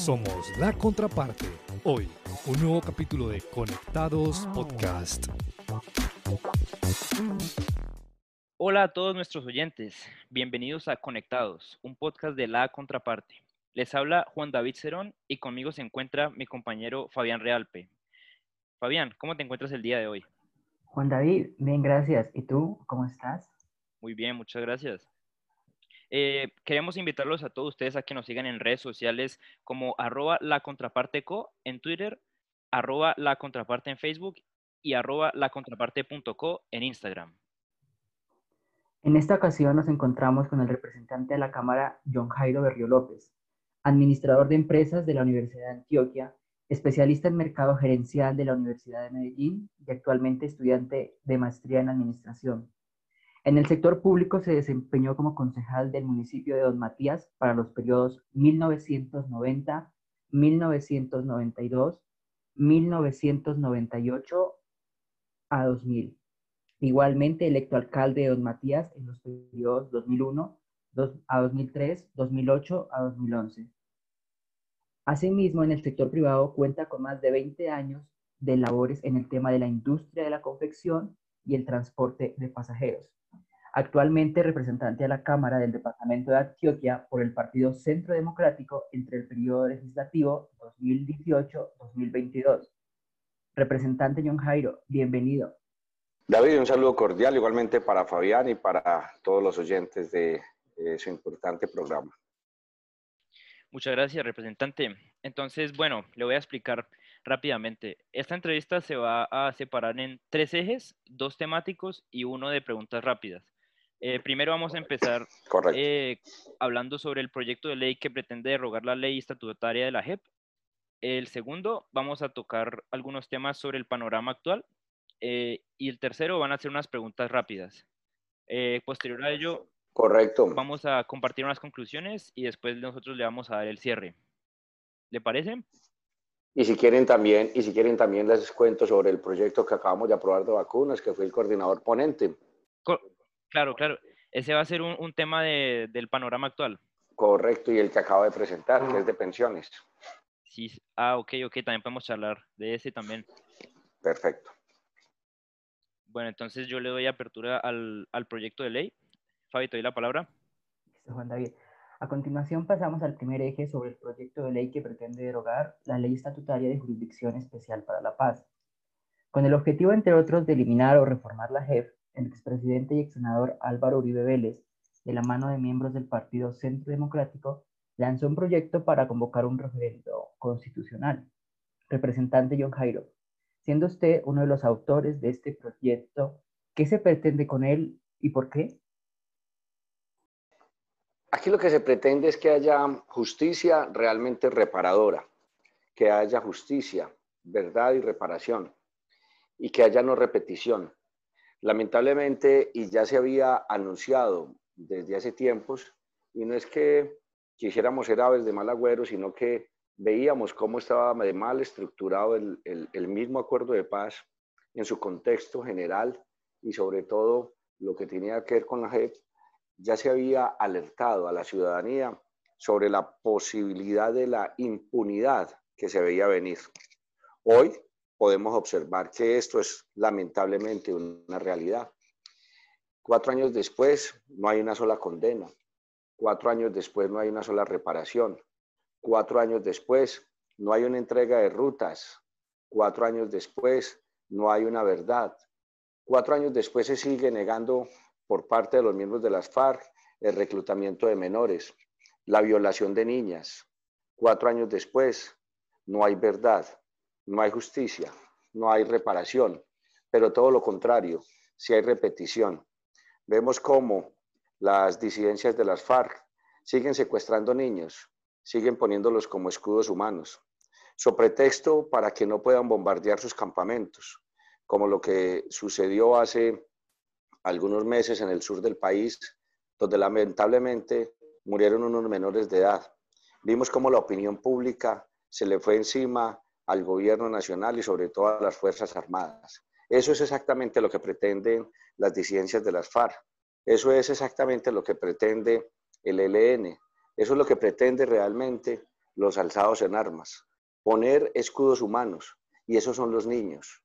Somos la contraparte. Hoy, un nuevo capítulo de Conectados Podcast. Hola a todos nuestros oyentes, bienvenidos a Conectados, un podcast de la contraparte. Les habla Juan David Cerón y conmigo se encuentra mi compañero Fabián Realpe. Fabián, ¿cómo te encuentras el día de hoy? Juan David, bien, gracias. ¿Y tú, cómo estás? Muy bien, muchas gracias. Eh, queremos invitarlos a todos ustedes a que nos sigan en redes sociales como arroba la contraparte co en Twitter, arroba la contraparte en Facebook y arroba la contraparte.co en Instagram. En esta ocasión nos encontramos con el representante de la Cámara, John Jairo Berrio López, administrador de empresas de la Universidad de Antioquia, especialista en mercado gerencial de la Universidad de Medellín y actualmente estudiante de maestría en administración. En el sector público se desempeñó como concejal del municipio de Don Matías para los periodos 1990, 1992, 1998 a 2000. Igualmente electo alcalde de Don Matías en los periodos 2001 a 2003, 2008 a 2011. Asimismo, en el sector privado cuenta con más de 20 años de labores en el tema de la industria de la confección y el transporte de pasajeros. Actualmente representante a la Cámara del Departamento de Antioquia por el Partido Centro Democrático entre el periodo legislativo 2018-2022. Representante John Jairo, bienvenido. David, un saludo cordial igualmente para Fabián y para todos los oyentes de su importante programa. Muchas gracias, representante. Entonces, bueno, le voy a explicar rápidamente. Esta entrevista se va a separar en tres ejes, dos temáticos y uno de preguntas rápidas. Eh, primero vamos a empezar eh, hablando sobre el proyecto de ley que pretende derogar la ley estatutaria de la JEP. El segundo, vamos a tocar algunos temas sobre el panorama actual. Eh, y el tercero, van a ser unas preguntas rápidas. posterior a ello, Correcto. Vamos a compartir unas conclusiones y después nosotros le vamos a dar el cierre. ¿Le parece? Y si quieren también, y si quieren también les cuento sobre el proyecto que acabamos de aprobar de vacunas, que fue el coordinador ponente. Claro, claro. Ese va a ser un, tema del panorama actual. Correcto, y el que acabo de presentar, que es de pensiones. Sí, ah, ok, ok, también podemos charlar de ese también. Perfecto. Bueno, entonces yo le doy apertura al, al proyecto de ley. Fabi, te doy la palabra. Juan David. A continuación pasamos al primer eje sobre el proyecto de ley que pretende derogar la Ley Estatutaria de Jurisdicción Especial para la Paz. Con el objetivo, entre otros, de eliminar o reformar la JEP, el expresidente y ex senador Álvaro Uribe Vélez, de la mano de miembros del Partido Centro Democrático, lanzó un proyecto para convocar un referendo constitucional. Representante John Jairo, siendo usted uno de los autores de este proyecto, ¿qué se pretende con él y por qué? Aquí lo que se pretende es que haya justicia realmente reparadora, que haya justicia, verdad y reparación, y que haya no repetición. Lamentablemente, y ya se había anunciado desde hace tiempos, y no es que quisiéramos ser aves de mal agüero, sino que veíamos cómo estaba de mal estructurado el, el mismo acuerdo de paz en su contexto general y sobre todo lo que tenía que ver con la JEP ya se había alertado a la ciudadanía sobre la posibilidad de la impunidad que se veía venir. Hoy podemos observar que esto es lamentablemente una realidad. Cuatro años después no hay una sola condena. Cuatro años después no hay una sola reparación. Cuatro años después no hay una entrega de rutas. Cuatro años después no hay una verdad. Cuatro años después se sigue negando por parte de los miembros de las FARC, el reclutamiento de menores, la violación de niñas. Cuatro años después, no hay verdad, no hay justicia, no hay reparación, pero todo lo contrario, si hay repetición. Vemos cómo las disidencias de las FARC siguen secuestrando niños, siguen poniéndolos como escudos humanos, su pretexto para que no puedan bombardear sus campamentos, como lo que sucedió hace algunos meses en el sur del país, donde lamentablemente murieron unos menores de edad. Vimos cómo la opinión pública se le fue encima al gobierno nacional y sobre todo a las Fuerzas Armadas. Eso es exactamente lo que pretenden las disidencias de las FARC. Eso es exactamente lo que pretende el ELN. Eso es lo que pretende realmente los alzados en armas, poner escudos humanos, y esos son los niños.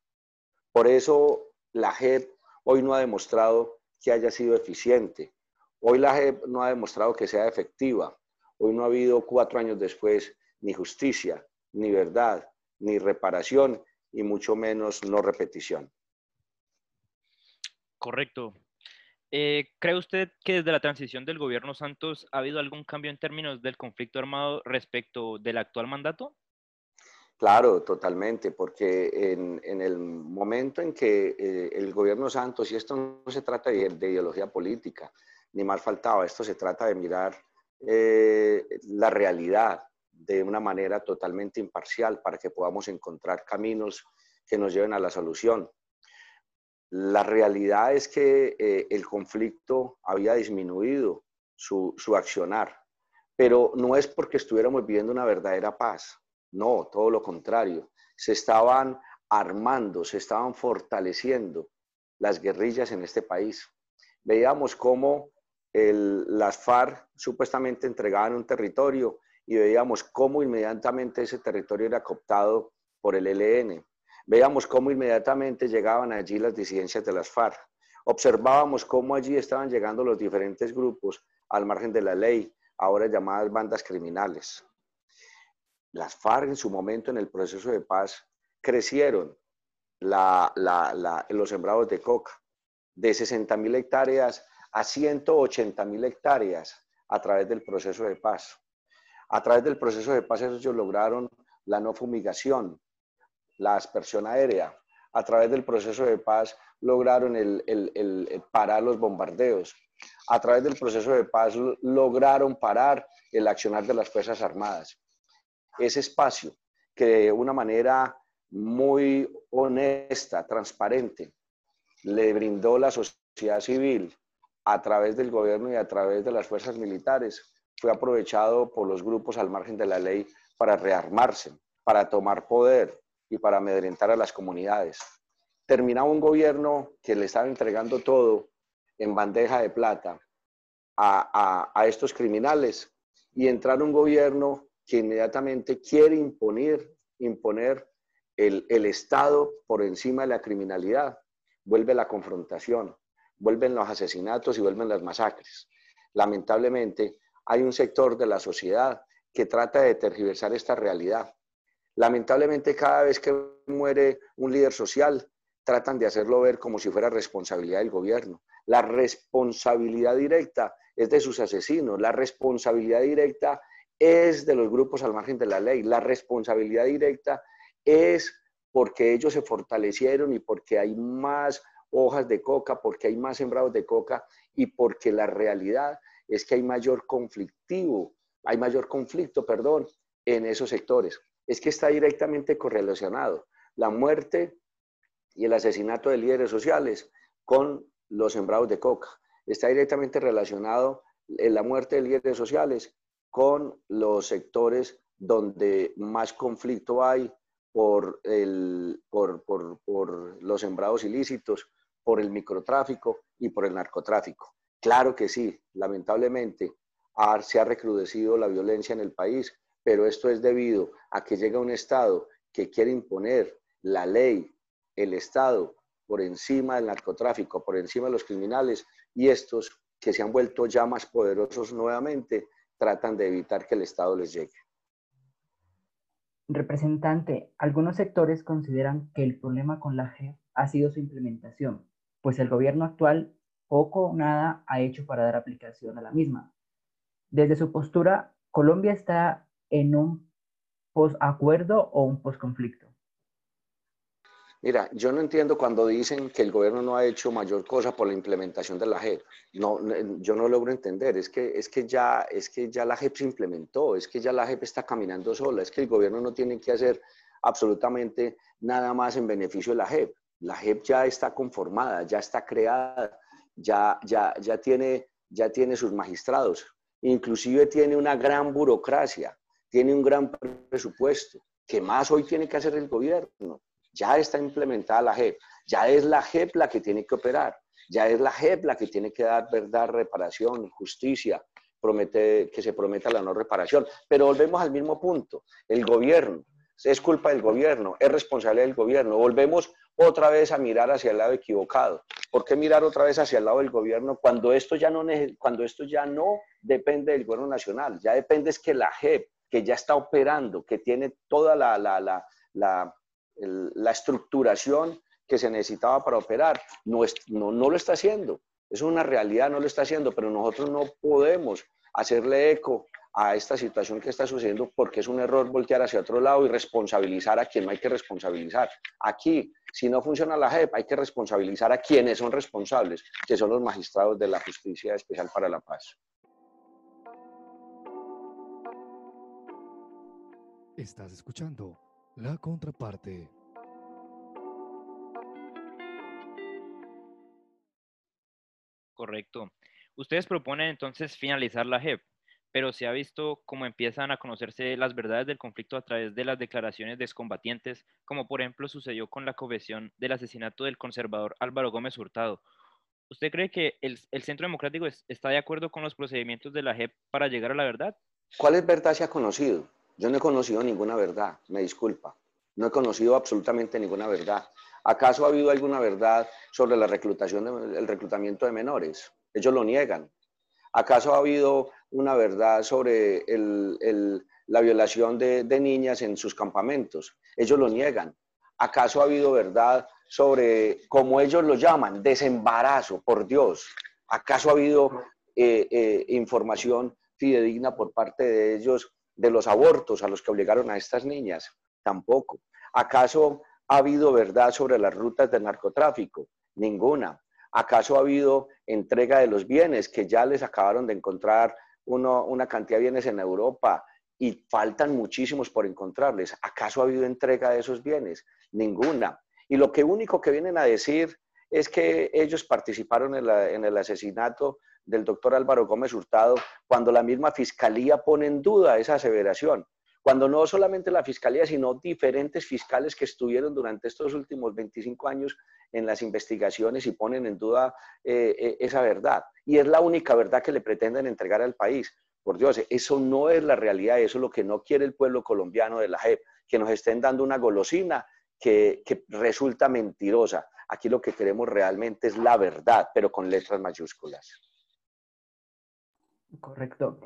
Por eso la JEP hoy no ha demostrado que haya sido eficiente. Hoy la JEP no ha demostrado que sea efectiva. Hoy no ha habido cuatro años después ni justicia, ni verdad, ni reparación, y mucho menos no repetición. Correcto. Eh, ¿Cree usted que desde la transición del gobierno Santos ha habido algún cambio en términos del conflicto armado respecto del actual mandato? Claro, totalmente, porque en, el momento en que eh, el gobierno Santos, y esto no se trata de, ideología política, ni mal faltaba, esto se trata de mirar eh, la realidad de una manera totalmente imparcial para que podamos encontrar caminos que nos lleven a la solución. La realidad es que eh, el conflicto había disminuido su, su accionar, pero no es porque estuviéramos viviendo una verdadera paz no, todo lo contrario. Se estaban armando, se estaban fortaleciendo las guerrillas en este país. Veíamos cómo las FARC supuestamente entregaban un territorio y veíamos cómo inmediatamente ese territorio era cooptado por el ELN. Veíamos cómo inmediatamente llegaban allí las disidencias de las FARC. Observábamos cómo allí estaban llegando los diferentes grupos al margen de la ley, ahora llamadas bandas criminales las FARC en su momento en el proceso de paz crecieron los sembrados de coca de 60 mil hectáreas a 180 mil hectáreas a través del proceso de paz. A través del proceso de paz ellos lograron la no fumigación, la aspersión aérea. A través del proceso de paz lograron el parar los bombardeos. A través del proceso de paz lograron parar el accionar de las Fuerzas Armadas ese espacio que de una manera muy honesta, transparente, le brindó la sociedad civil a través del gobierno y a través de las fuerzas militares, fue aprovechado por los grupos al margen de la ley para rearmarse, para tomar poder y para amedrentar a las comunidades. Terminaba un gobierno que le estaba entregando todo en bandeja de plata a, a estos criminales y entrar un gobierno que inmediatamente quiere imponer, imponer el, el Estado por encima de la criminalidad. Vuelve la confrontación, vuelven los asesinatos y vuelven las masacres. Lamentablemente, hay un sector de la sociedad que trata de tergiversar esta realidad. Lamentablemente, cada vez que muere un líder social, tratan de hacerlo ver como si fuera responsabilidad del gobierno. La responsabilidad directa es de sus asesinos, la responsabilidad directa es de los grupos al margen de la ley. La responsabilidad directa es porque ellos se fortalecieron y porque hay más hojas de coca, porque hay más sembrados de coca y porque la realidad es que hay mayor conflictivo, hay mayor conflicto, perdón, en esos sectores. Es que está directamente correlacionado la muerte y el asesinato de líderes sociales con los sembrados de coca. Está directamente relacionado en la muerte de líderes sociales con los sectores donde más conflicto hay por, el, por, por, por, los sembrados ilícitos, por el microtráfico y por el narcotráfico. Claro que sí, lamentablemente se ha recrudecido la violencia en el país, pero esto es debido a que llega un Estado que quiere imponer la ley, el Estado, por encima del narcotráfico, por encima de los criminales, y estos que se han vuelto ya más poderosos nuevamente, tratan de evitar que el Estado les llegue. Representante, algunos sectores consideran que el problema con la JEP ha sido su implementación, pues el gobierno actual poco o nada ha hecho para dar aplicación a la misma. Desde su postura, Colombia está en un posacuerdo o un posconflicto. Mira, yo no entiendo cuando dicen que el gobierno no ha hecho mayor cosa por la implementación de la JEP. No, yo no logro entender. Es que, es, que ya, es que ya la JEP se implementó, es que ya la JEP está caminando sola, es que el gobierno no tiene que hacer absolutamente nada más en beneficio de la JEP. La JEP ya está conformada, ya está creada, ya, ya, ya, tiene, ya tiene sus magistrados, inclusive tiene una gran burocracia, tiene un gran presupuesto. ¿Qué más hoy tiene que hacer el gobierno? ya está implementada la JEP, ya es la JEP la que tiene que operar, ya es la JEP la que tiene que dar verdad, reparación, justicia, promete, que se prometa la no reparación. Pero volvemos al mismo punto, el gobierno, es culpa del gobierno, es responsabilidad del gobierno. Volvemos otra vez a mirar hacia el lado equivocado. ¿Por qué mirar otra vez hacia el lado del gobierno cuando esto ya no, cuando esto ya no depende del gobierno nacional? Ya depende es que la JEP, que ya está operando, que tiene toda la, la, la, la estructuración que se necesitaba para operar, no, no, no lo está haciendo. Es una realidad, no lo está haciendo, pero nosotros no podemos hacerle eco a esta situación que está sucediendo porque es un error voltear hacia otro lado y responsabilizar a quien no hay que responsabilizar. Aquí, si no funciona la JEP, hay que responsabilizar a quienes son responsables, que son los magistrados de la Justicia Especial para la Paz. Estás escuchando la contraparte. Correcto. Ustedes proponen entonces finalizar la JEP pero se ha visto cómo empiezan a conocerse las verdades del conflicto a través de las declaraciones de excombatientes, como por ejemplo sucedió con la confesión del asesinato del conservador Álvaro Gómez Hurtado. ¿Usted cree que el, Centro Democrático está de acuerdo con los procedimientos de la JEP para llegar a la verdad? ¿Cuál es verdad se ha conocido? Yo no he conocido ninguna verdad, me disculpa. No he conocido absolutamente ninguna verdad. ¿Acaso ha habido alguna verdad sobre la reclutación, el reclutamiento de menores? Ellos lo niegan. ¿Acaso ha habido una verdad sobre la violación de, niñas en sus campamentos? Ellos lo niegan. ¿Acaso ha habido verdad sobre, como ellos lo llaman, desembarazo, por Dios? ¿Acaso ha habido eh, eh, información fidedigna por parte de ellos de los abortos a los que obligaron a estas niñas? Tampoco. ¿Acaso ha habido verdad sobre las rutas del narcotráfico? Ninguna. ¿Acaso ha habido entrega de los bienes que ya les acabaron de encontrar una cantidad de bienes en Europa y faltan muchísimos por encontrarles? ¿Acaso ha habido entrega de esos bienes? Ninguna. Y lo que único que vienen a decir es que ellos participaron en, en el asesinato del doctor Álvaro Gómez Hurtado cuando la misma fiscalía pone en duda esa aseveración cuando no solamente la fiscalía, sino diferentes fiscales que estuvieron durante estos últimos 25 años en las investigaciones y ponen en duda eh, eh, esa verdad. Y es la única verdad que le pretenden entregar al país. Por Dios, eso no es la realidad, eso es lo que no quiere el pueblo colombiano de la JEP, que nos estén dando una golosina que, que resulta mentirosa. Aquí lo que queremos realmente es la verdad, pero con letras mayúsculas. Correcto.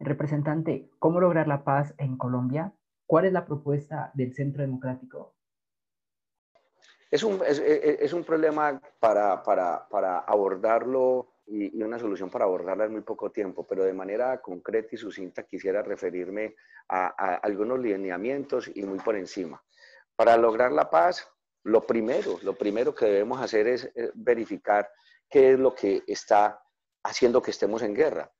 Representante, ¿cómo lograr la paz en Colombia? ¿Cuál es la propuesta del Centro Democrático? Es un, es, es un problema para, para, para abordarlo y, y, una solución para abordarla en muy poco tiempo, pero de manera concreta y sucinta quisiera referirme a, a algunos lineamientos y muy por encima. Para lograr la paz, lo primero, lo primero que debemos hacer es verificar qué es lo que está haciendo que estemos en guerra.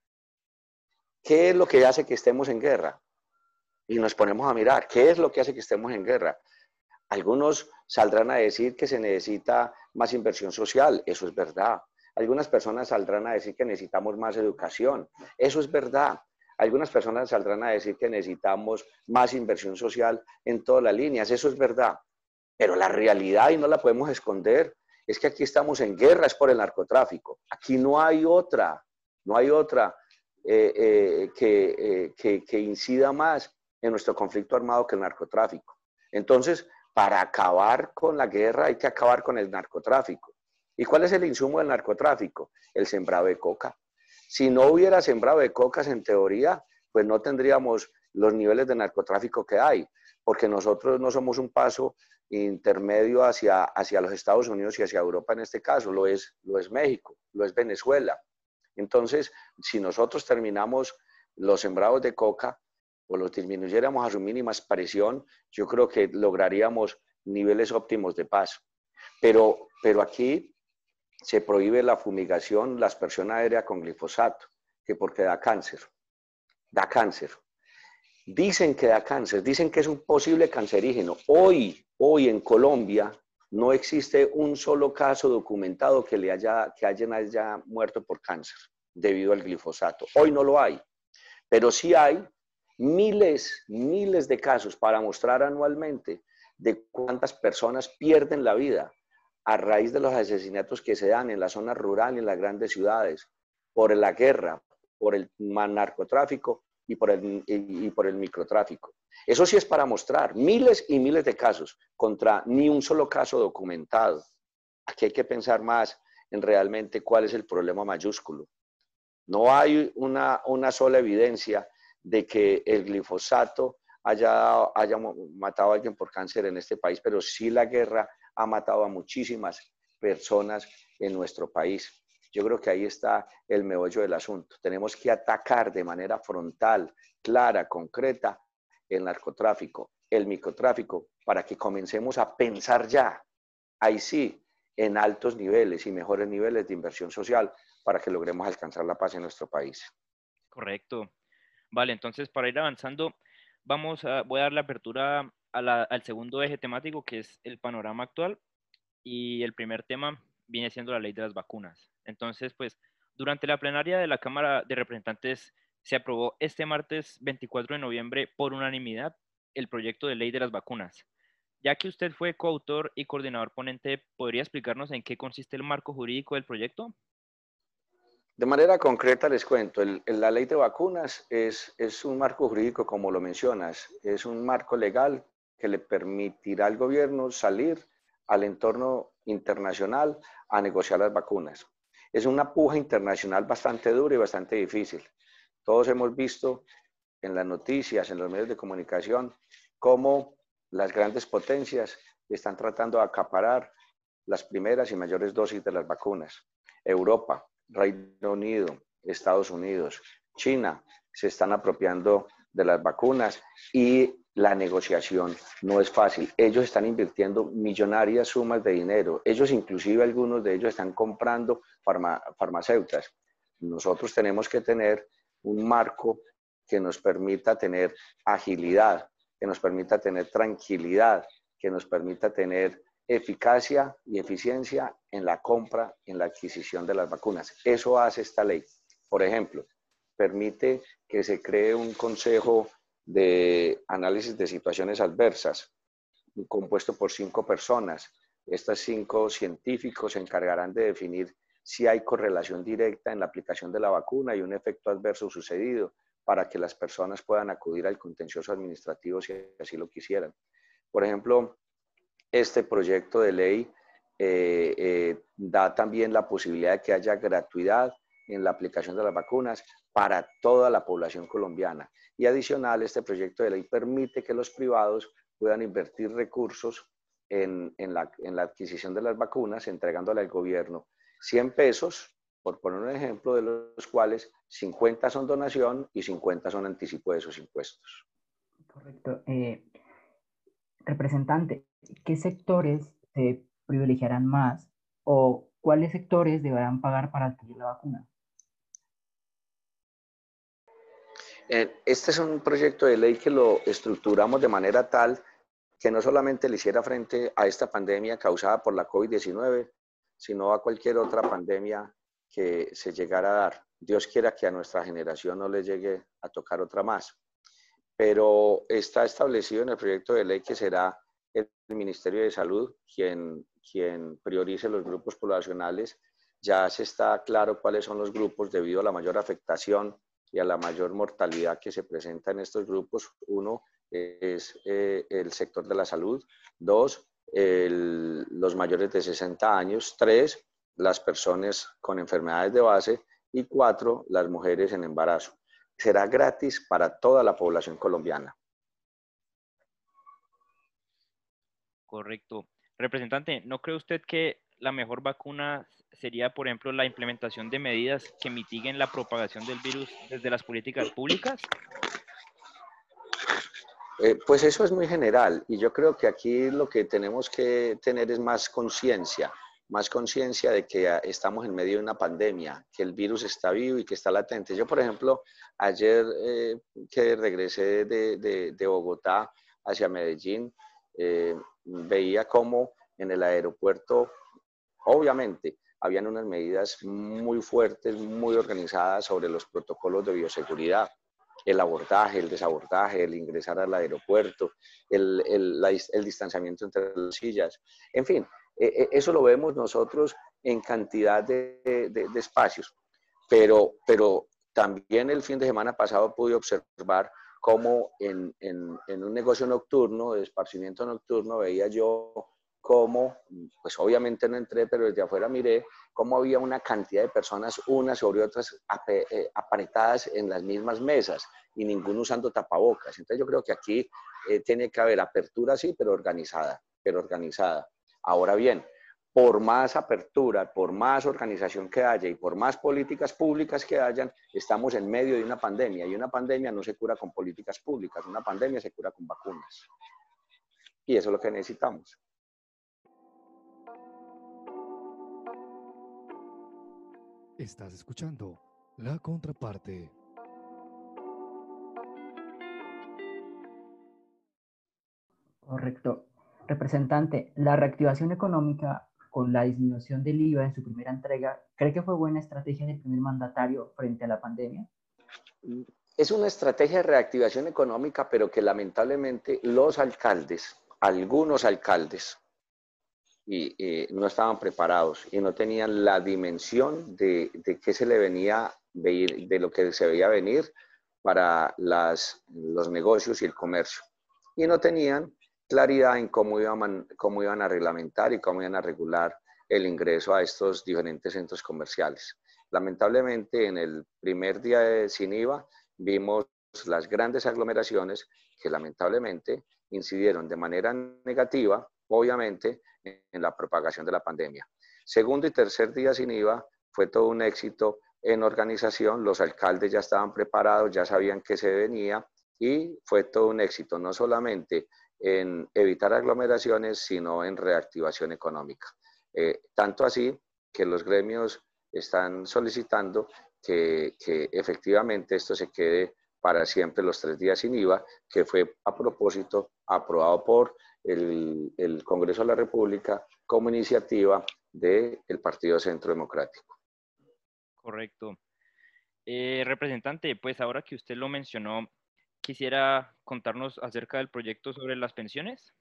¿Qué es lo que hace que estemos en guerra? Y nos ponemos a mirar, ¿qué es lo que hace que estemos en guerra? Algunos saldrán a decir que se necesita más inversión social, eso es verdad. Algunas personas saldrán a decir que necesitamos más educación, eso es verdad. Algunas personas saldrán a decir que necesitamos más inversión social en todas las líneas, eso es verdad. Pero la realidad, y no la podemos esconder, es que aquí estamos en guerra, es por el narcotráfico. Aquí no hay otra, no hay otra. Eh, eh, que, eh, que, incida más en nuestro conflicto armado que el narcotráfico. Entonces, para acabar con la guerra hay que acabar con el narcotráfico. ¿Y cuál es el insumo del narcotráfico? El sembrado de coca. Si no hubiera sembrado de cocas, en teoría, pues no tendríamos los niveles de narcotráfico que hay, porque nosotros no somos un paso intermedio hacia, hacia los Estados Unidos y hacia Europa en este caso, lo es, lo es México, lo es Venezuela. Entonces, si nosotros terminamos los sembrados de coca o los disminuyéramos a su mínima expresión, yo creo que lograríamos niveles óptimos de paz. Pero, pero aquí se prohíbe la fumigación, la aspersión aérea con glifosato, que porque da cáncer. Da cáncer. Dicen que da cáncer, dicen que es un posible cancerígeno. Hoy, hoy en Colombia, no existe un solo caso documentado que, le haya, que haya muerto por cáncer debido al glifosato. Hoy no lo hay, pero sí hay miles, miles de casos para mostrar anualmente de cuántas personas pierden la vida a raíz de los asesinatos que se dan en la zona rural y en las grandes ciudades, por la guerra, por el narcotráfico y por el, y por el microtráfico. Eso sí es para mostrar miles y miles de casos contra ni un solo caso documentado. Aquí hay que pensar más en realmente cuál es el problema mayúsculo. No hay una, una sola evidencia de que el glifosato haya, haya matado a alguien por cáncer en este país, pero sí la guerra ha matado a muchísimas personas en nuestro país. Yo creo que ahí está el meollo del asunto. Tenemos que atacar de manera frontal, clara, concreta, el narcotráfico, el microtráfico, para que comencemos a pensar ya, ahí sí, en altos niveles y mejores niveles de inversión social para que logremos alcanzar la paz en nuestro país. Correcto. Vale, entonces para ir avanzando, vamos a, voy a dar la apertura al segundo eje temático que es el panorama actual y el primer tema viene siendo la ley de las vacunas. Entonces, pues durante la plenaria de la Cámara de Representantes se aprobó este martes 24 de noviembre por unanimidad el proyecto de ley de las vacunas. Ya que usted fue coautor y coordinador ponente, ¿podría explicarnos en qué consiste el marco jurídico del proyecto? De manera concreta les cuento, la ley de vacunas es, es un marco jurídico, como lo mencionas, es un marco legal que le permitirá al gobierno salir al entorno internacional a negociar las vacunas. Es una puja internacional bastante dura y bastante difícil. Todos hemos visto en las noticias, en los medios de comunicación, cómo las grandes potencias están tratando de acaparar las primeras y mayores dosis de las vacunas. Europa, Reino Unido, Estados Unidos, China se están apropiando de las vacunas y la negociación no es fácil. Ellos están invirtiendo millonarias sumas de dinero. Ellos, inclusive algunos de ellos, están comprando farmacéuticas. Nosotros tenemos que tener un marco que nos permita tener agilidad, que nos permita tener tranquilidad, que nos permita tener eficacia y eficiencia en la compra, en la adquisición de las vacunas. Eso hace esta ley. Por ejemplo, permite que se cree un consejo de análisis de situaciones adversas, compuesto por cinco personas. Estos cinco científicos se encargarán de definir si hay correlación directa en la aplicación de la vacuna y un efecto adverso sucedido para que las personas puedan acudir al contencioso administrativo si así lo quisieran. Por ejemplo, este proyecto de ley eh, eh, da también la posibilidad de que haya gratuidad en la aplicación de las vacunas para toda la población colombiana. Y adicional, este proyecto de ley permite que los privados puedan invertir recursos en, en, la, en la adquisición de las vacunas, entregándole al gobierno 100 pesos, por poner un ejemplo, de los cuales 50 son donación y 50 son anticipo de esos impuestos. Correcto. Eh, representante, ¿qué sectores se privilegiarán más o cuáles sectores deberán pagar para adquirir la vacuna? Eh, este es un proyecto de ley que lo estructuramos de manera tal que no solamente le hiciera frente a esta pandemia causada por la COVID-19, sino a cualquier otra pandemia que se llegara a dar. Dios quiera que a nuestra generación no le llegue a tocar otra más. Pero está establecido en el proyecto de ley que será el Ministerio de Salud quien, quien priorice los grupos poblacionales. Ya se está claro cuáles son los grupos debido a la mayor afectación y a la mayor mortalidad que se presenta en estos grupos. Uno es eh, el sector de la salud. Dos, los mayores de 60 años, tres, las personas con enfermedades de base y cuatro, las mujeres en embarazo. Será gratis para toda la población colombiana. Correcto. Representante, ¿no cree usted que la mejor vacuna sería, por ejemplo, la implementación de medidas que mitiguen la propagación del virus desde las políticas públicas? Eh, pues eso es muy general y yo creo que aquí lo que tenemos que tener es más conciencia, más conciencia de que estamos en medio de una pandemia, que el virus está vivo y que está latente. Yo, por ejemplo, ayer eh, que regresé de, Bogotá hacia Medellín, eh, veía cómo en el aeropuerto, obviamente, habían unas medidas muy fuertes, muy organizadas sobre los protocolos de bioseguridad el abordaje, el desabordaje, el ingresar al aeropuerto, el, el, distanciamiento entre las sillas. En fin, e, e, eso lo vemos nosotros en cantidad de, de, espacios, pero, pero también el fin de semana pasado pude observar cómo en, en, en un negocio nocturno, de esparcimiento nocturno, veía yo cómo, pues obviamente no entré, pero desde afuera miré cómo había una cantidad de personas, unas sobre otras, eh, apretadas en las mismas mesas y ninguno usando tapabocas. Entonces yo creo que aquí eh, tiene que haber apertura, sí, pero organizada, pero organizada. Ahora bien, por más apertura, por más organización que haya y por más políticas públicas que hayan, estamos en medio de una pandemia y una pandemia no se cura con políticas públicas, una pandemia se cura con vacunas. Y eso es lo que necesitamos. Estás escuchando la contraparte. Correcto. Representante, la reactivación económica con la disminución del IVA en su primera entrega, ¿cree que fue buena estrategia del primer mandatario frente a la pandemia? Es una estrategia de reactivación económica, pero que lamentablemente los alcaldes, algunos alcaldes, y, no estaban preparados y no tenían la dimensión de, qué se le venía, de, lo que se veía venir para los negocios y el comercio. Y no tenían claridad en cómo iban, cómo iban a reglamentar y cómo iban a regular el ingreso a estos diferentes centros comerciales. Lamentablemente, en el primer día de Sin IVA vimos las grandes aglomeraciones que lamentablemente incidieron de manera negativa, obviamente, en la propagación de la pandemia. Segundo y tercer día sin IVA fue todo un éxito en organización, los alcaldes ya estaban preparados, ya sabían que se venía y fue todo un éxito, no solamente en evitar aglomeraciones, sino en reactivación económica. Eh, tanto así que los gremios están solicitando que, efectivamente esto se quede para siempre los tres días sin IVA, que fue a propósito aprobado por el, el Congreso de la República como iniciativa del Partido Centro Democrático. Correcto. Eh, representante, pues ahora que usted lo mencionó, quisiera contarnos acerca del proyecto sobre las pensiones.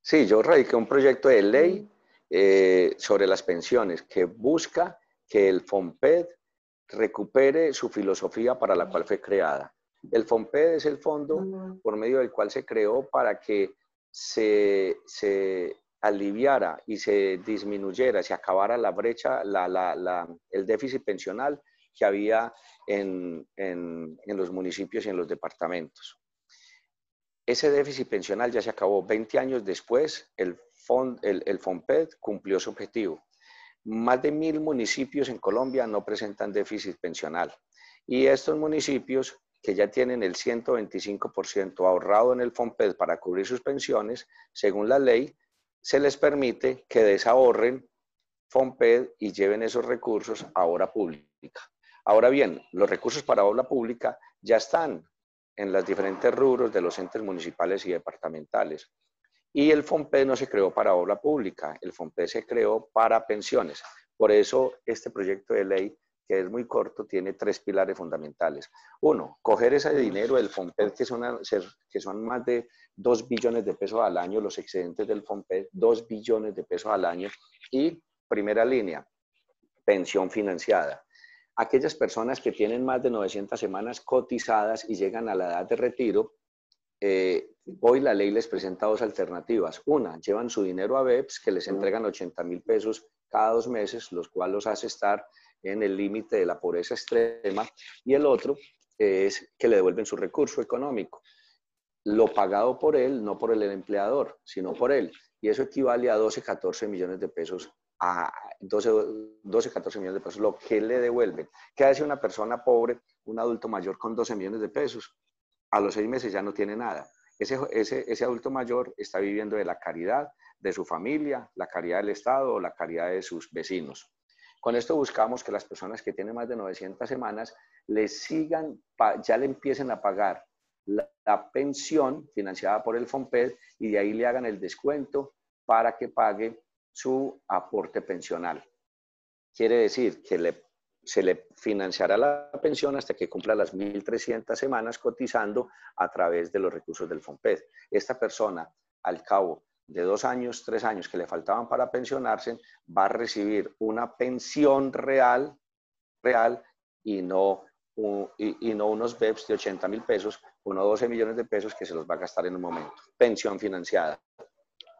Sí, yo radiqué un proyecto de ley eh, sobre las pensiones que busca que el FOMPED recupere su filosofía para la cual fue creada. El FOMPED es el fondo por medio del cual se creó para que se, se aliviara y se disminuyera, se acabara la brecha, la, la, el déficit pensional que había en, en, en, los municipios y en los departamentos. Ese déficit pensional ya se acabó. 20 años después, el, fond, el, el FOMPED cumplió su objetivo. Más de mil municipios en Colombia no presentan déficit pensional. Y estos municipios que ya tienen el 125% ahorrado en el FOMPED para cubrir sus pensiones, según la ley, se les permite que desahorren FOMPED y lleven esos recursos a obra pública. Ahora bien, los recursos para obra pública ya están en los diferentes rubros de los entes municipales y departamentales. Y el FOMPED no se creó para obra pública, el FOMPED se creó para pensiones. Por eso este proyecto de ley que es muy corto, tiene tres pilares fundamentales. Uno, coger ese dinero del FOMPED, que son, que son más de 2 billones de pesos al año, los excedentes del FOMPED, 2 billones de pesos al año. Y primera línea, pensión financiada. Aquellas personas que tienen más de 900 semanas cotizadas y llegan a la edad de retiro, eh, hoy la ley les presenta dos alternativas. Una, llevan su dinero a BEPS, que les entregan 80 mil pesos cada dos meses, los cuales los hace estar en el límite de la pobreza extrema, y el otro es que le devuelven su recurso económico, lo pagado por él, no por el empleador, sino por él. Y eso equivale a 12, 14 millones de pesos, a 12, 12 14 millones de pesos, lo que le devuelven. ¿Qué hace una persona pobre, un adulto mayor con 12 millones de pesos? A los seis meses ya no tiene nada. Ese, ese, ese adulto mayor está viviendo de la caridad de su familia, la caridad del Estado o la caridad de sus vecinos. Con esto buscamos que las personas que tienen más de 900 semanas les sigan, ya le empiecen a pagar la, pensión financiada por el FOMPED y de ahí le hagan el descuento para que pague su aporte pensional. Quiere decir que se le financiará la pensión hasta que cumpla las 1.300 semanas cotizando a través de los recursos del FOMPED. Esta persona, al cabo de dos años, tres años que le faltaban para pensionarse, va a recibir una pensión real, real y no, y, no unos BEPS de 80 mil pesos, unos 12 millones de pesos que se los va a gastar en un momento. Pensión financiada.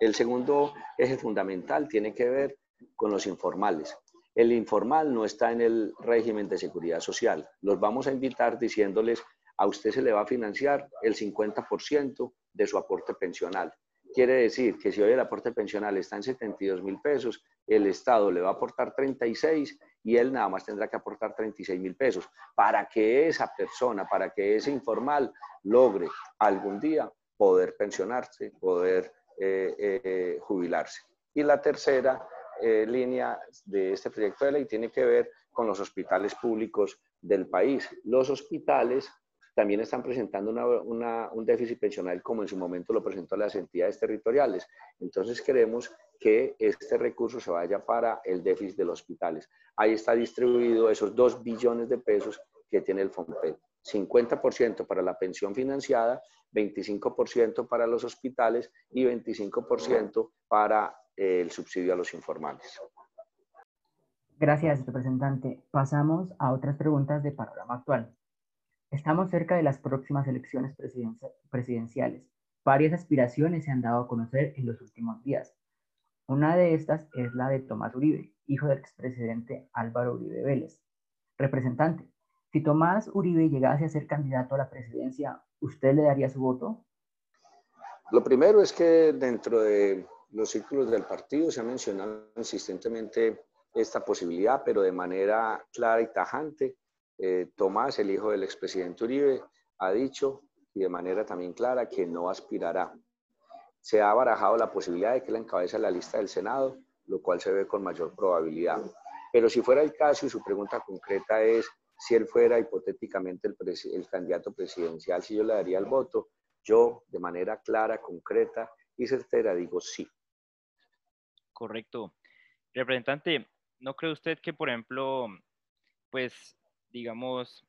El segundo eje fundamental tiene que ver con los informales. El informal no está en el régimen de seguridad social. Los vamos a invitar diciéndoles, a usted se le va a financiar el 50% de su aporte pensional. Quiere decir que si hoy el aporte pensional está en 72 mil pesos, el Estado le va a aportar 36 y él nada más tendrá que aportar 36 mil pesos para que esa persona, para que ese informal logre algún día poder pensionarse, poder eh, eh, jubilarse. Y la tercera eh, línea de este proyecto de ley tiene que ver con los hospitales públicos del país. Los hospitales también están presentando un déficit pensional como en su momento lo presentó las entidades territoriales. Entonces queremos que este recurso se vaya para el déficit de los hospitales. Ahí está distribuido esos 2 billones de pesos que tiene el FOMPED. 50% para la pensión financiada, 25% para los hospitales y 25% para el subsidio a los informales. Gracias, representante. Pasamos a otras preguntas de panorama actual. Estamos cerca de las próximas elecciones presidenciales. Varias aspiraciones se han dado a conocer en los últimos días. Una de estas es la de Tomás Uribe, hijo del expresidente Álvaro Uribe Vélez. Representante, si Tomás Uribe llegase a ser candidato a la presidencia, ¿usted le daría su voto? Lo primero es que dentro de los círculos del partido se ha mencionado insistentemente esta posibilidad, pero de manera clara y tajante. Eh, Tomás, el hijo del expresidente Uribe, ha dicho y de manera también clara que no aspirará. Se ha barajado la posibilidad de que él encabece la lista del Senado, lo cual se ve con mayor probabilidad. Pero si fuera el caso y su pregunta concreta es si él fuera hipotéticamente el, el candidato presidencial, si yo le daría el voto, yo de manera clara, concreta y certera digo sí. Correcto. Representante, ¿no cree usted que, por ejemplo, pues, digamos,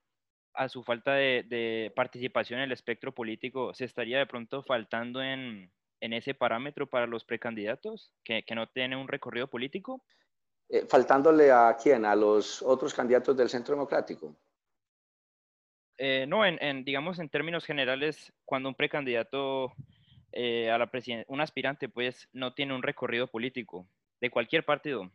a su falta de, participación en el espectro político, se estaría de pronto faltando en, ese parámetro para los precandidatos que, no tienen un recorrido político? Eh, ¿Faltándole a quién? ¿A los otros candidatos del Centro Democrático? Eh, no, en, digamos, en términos generales, cuando un precandidato eh, a la presidencia, un aspirante pues no tiene un recorrido político de cualquier partido?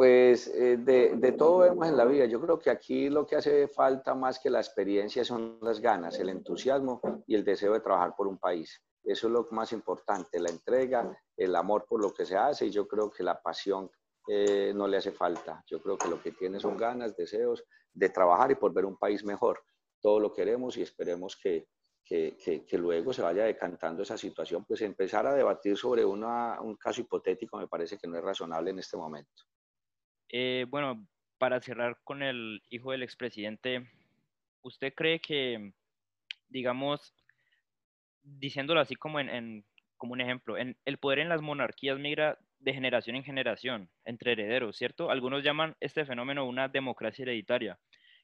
Pues eh, de, todo vemos en la vida. Yo creo que aquí lo que hace falta más que la experiencia son las ganas, el entusiasmo y el deseo de trabajar por un país. Eso es lo más importante, la entrega, el amor por lo que se hace y yo creo que la pasión eh, no le hace falta. Yo creo que lo que tiene son ganas, deseos de trabajar y por ver un país mejor. Todo lo queremos y esperemos que, que, luego se vaya decantando esa situación, pues empezar a debatir sobre un caso hipotético me parece que no es razonable en este momento. Eh, bueno, para cerrar con el hijo del expresidente, ¿usted cree que, digamos, diciéndolo así como, en, como un ejemplo, el poder en las monarquías migra de generación en generación, entre herederos, ¿cierto? Algunos llaman este fenómeno una democracia hereditaria.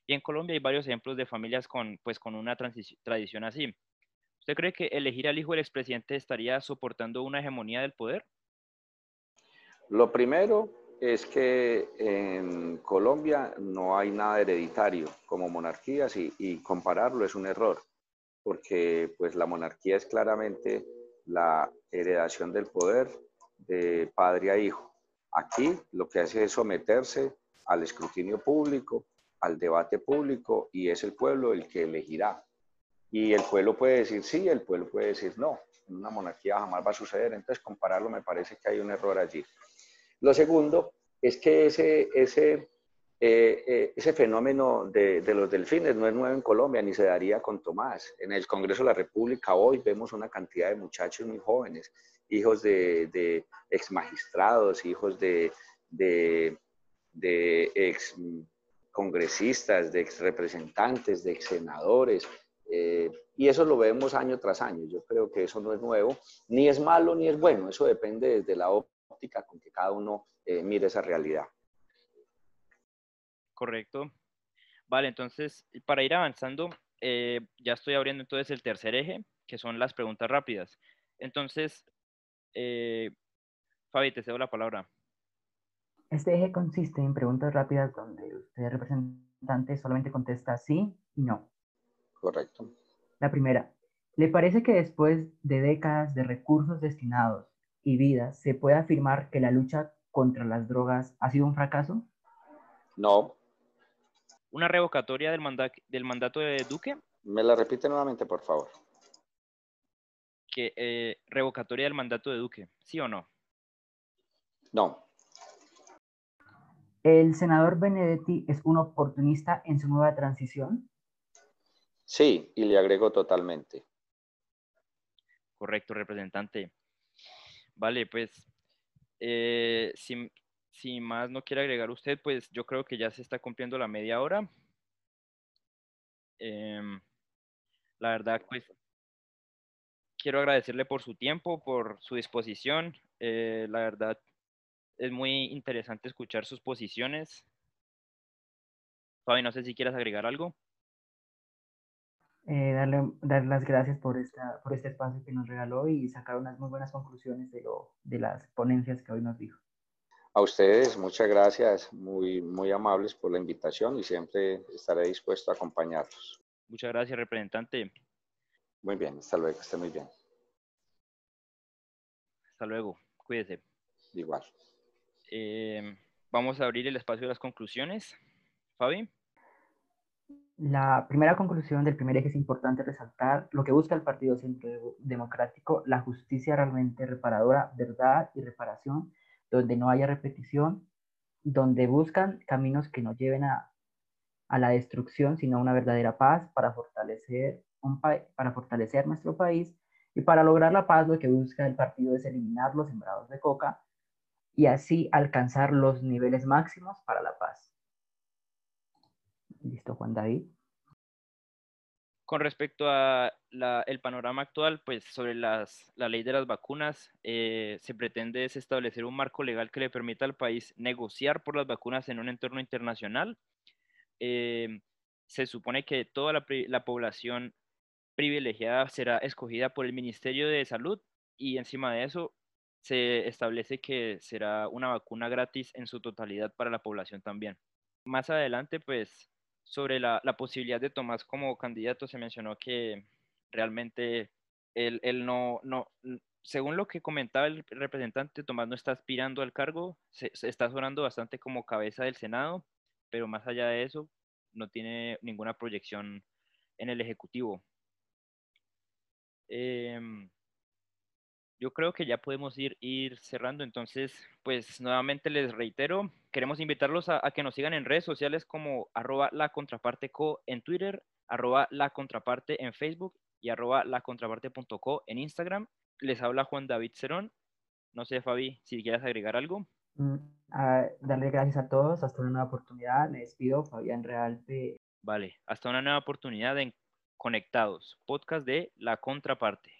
Y en Colombia hay varios ejemplos de familias con, pues, con una tradición así. ¿Usted cree que elegir al hijo del expresidente estaría soportando una hegemonía del poder? Lo primero es que en Colombia no hay nada hereditario como monarquías y, compararlo es un error, porque pues la monarquía es claramente la heredación del poder de padre a hijo. Aquí lo que hace es someterse al escrutinio público, al debate público y es el pueblo el que elegirá. Y el pueblo puede decir sí, el pueblo puede decir no. En una monarquía jamás va a suceder, entonces compararlo me parece que hay un error allí. Lo segundo es que ese, ese, eh, eh, ese fenómeno de, de, los delfines no es nuevo en Colombia, ni se daría con Tomás. En el Congreso de la República hoy vemos una cantidad de muchachos muy jóvenes, hijos de, de ex magistrados, hijos de, de, de ex congresistas, de ex representantes, de ex senadores, eh, y eso lo vemos año tras año. Yo creo que eso no es nuevo, ni es malo ni es bueno. Eso depende desde la óptica con que cada uno eh, mire esa realidad. Correcto. Vale, entonces, para ir avanzando, eh, ya estoy abriendo entonces el tercer eje, que son las preguntas rápidas. Entonces, Fabi, te cedo la palabra. Este eje consiste en preguntas rápidas donde usted, representante, solamente contesta sí y no. Correcto. La primera, ¿le parece que después de décadas de recursos destinados y vidas se puede afirmar que la lucha contra las drogas ha sido un fracaso? No. ¿Una revocatoria del, del mandato de Duque? Me la repite nuevamente, por favor. Que, eh, revocatoria del mandato de Duque, ¿sí o no? No. ¿El senador Benedetti es un oportunista en su nueva transición? Sí, y le agrego totalmente. Correcto, representante. Vale, pues, eh, si, más no quiere agregar usted, pues yo creo que ya se está cumpliendo la media hora. Em, la verdad, pues quiero agradecerle por su tiempo, por su disposición. Eh, la verdad, es muy interesante escuchar sus posiciones. Fabi, no sé si quieras agregar algo. Eh, darle, dar las gracias por, esta, por este espacio que nos regaló y sacar unas muy buenas conclusiones de, lo, de las ponencias que hoy nos dijo. A ustedes, muchas gracias, muy, muy amables por la invitación y siempre estaré dispuesto a acompañarlos. Muchas gracias, representante. Muy bien, hasta luego, esté muy bien. Hasta luego, cuídese. Igual. Eh, vamos a abrir el espacio de las conclusiones. Fabi. La primera conclusión del primer eje es importante resaltar lo que busca el Partido Centro Democrático, la justicia realmente reparadora, verdad y reparación, donde no haya repetición, donde buscan caminos que no lleven a, la destrucción, sino a una verdadera paz para fortalecer, para fortalecer nuestro país. Y para lograr la paz, lo que busca el partido es eliminar los sembrados de coca y así alcanzar los niveles máximos para la paz. Listo, Juan David. Con respecto a el panorama actual, pues sobre las, la ley de las vacunas, eh, se pretende establecer un marco legal que le permita al país negociar por las vacunas en un entorno internacional eh, se supone que toda la, población privilegiada será escogida por el Ministerio de Salud y encima de eso se establece que será una vacuna gratis en su totalidad para la población también. Más adelante, pues, sobre la, posibilidad de Tomás como candidato, se mencionó que realmente él, no, no, según lo que comentaba el representante, Tomás no está aspirando al cargo, se, se está sonando bastante como cabeza del Senado pero más allá de eso, no tiene ninguna proyección en el Ejecutivo. Em, yo creo que ya podemos ir, ir cerrando, entonces, pues nuevamente les reitero, queremos invitarlos a, que nos sigan en redes sociales como arroba la contraparte co en Twitter, arroba la contraparte en Facebook y arroba la contraparte.co en Instagram. Les habla Juan David Cerón. No sé, Fabi, si quieres agregar algo. Mm, darle gracias a todos, hasta una nueva oportunidad. Me despido, Fabián Realpe. Vale, hasta una nueva oportunidad en Conectados, podcast de La Contraparte.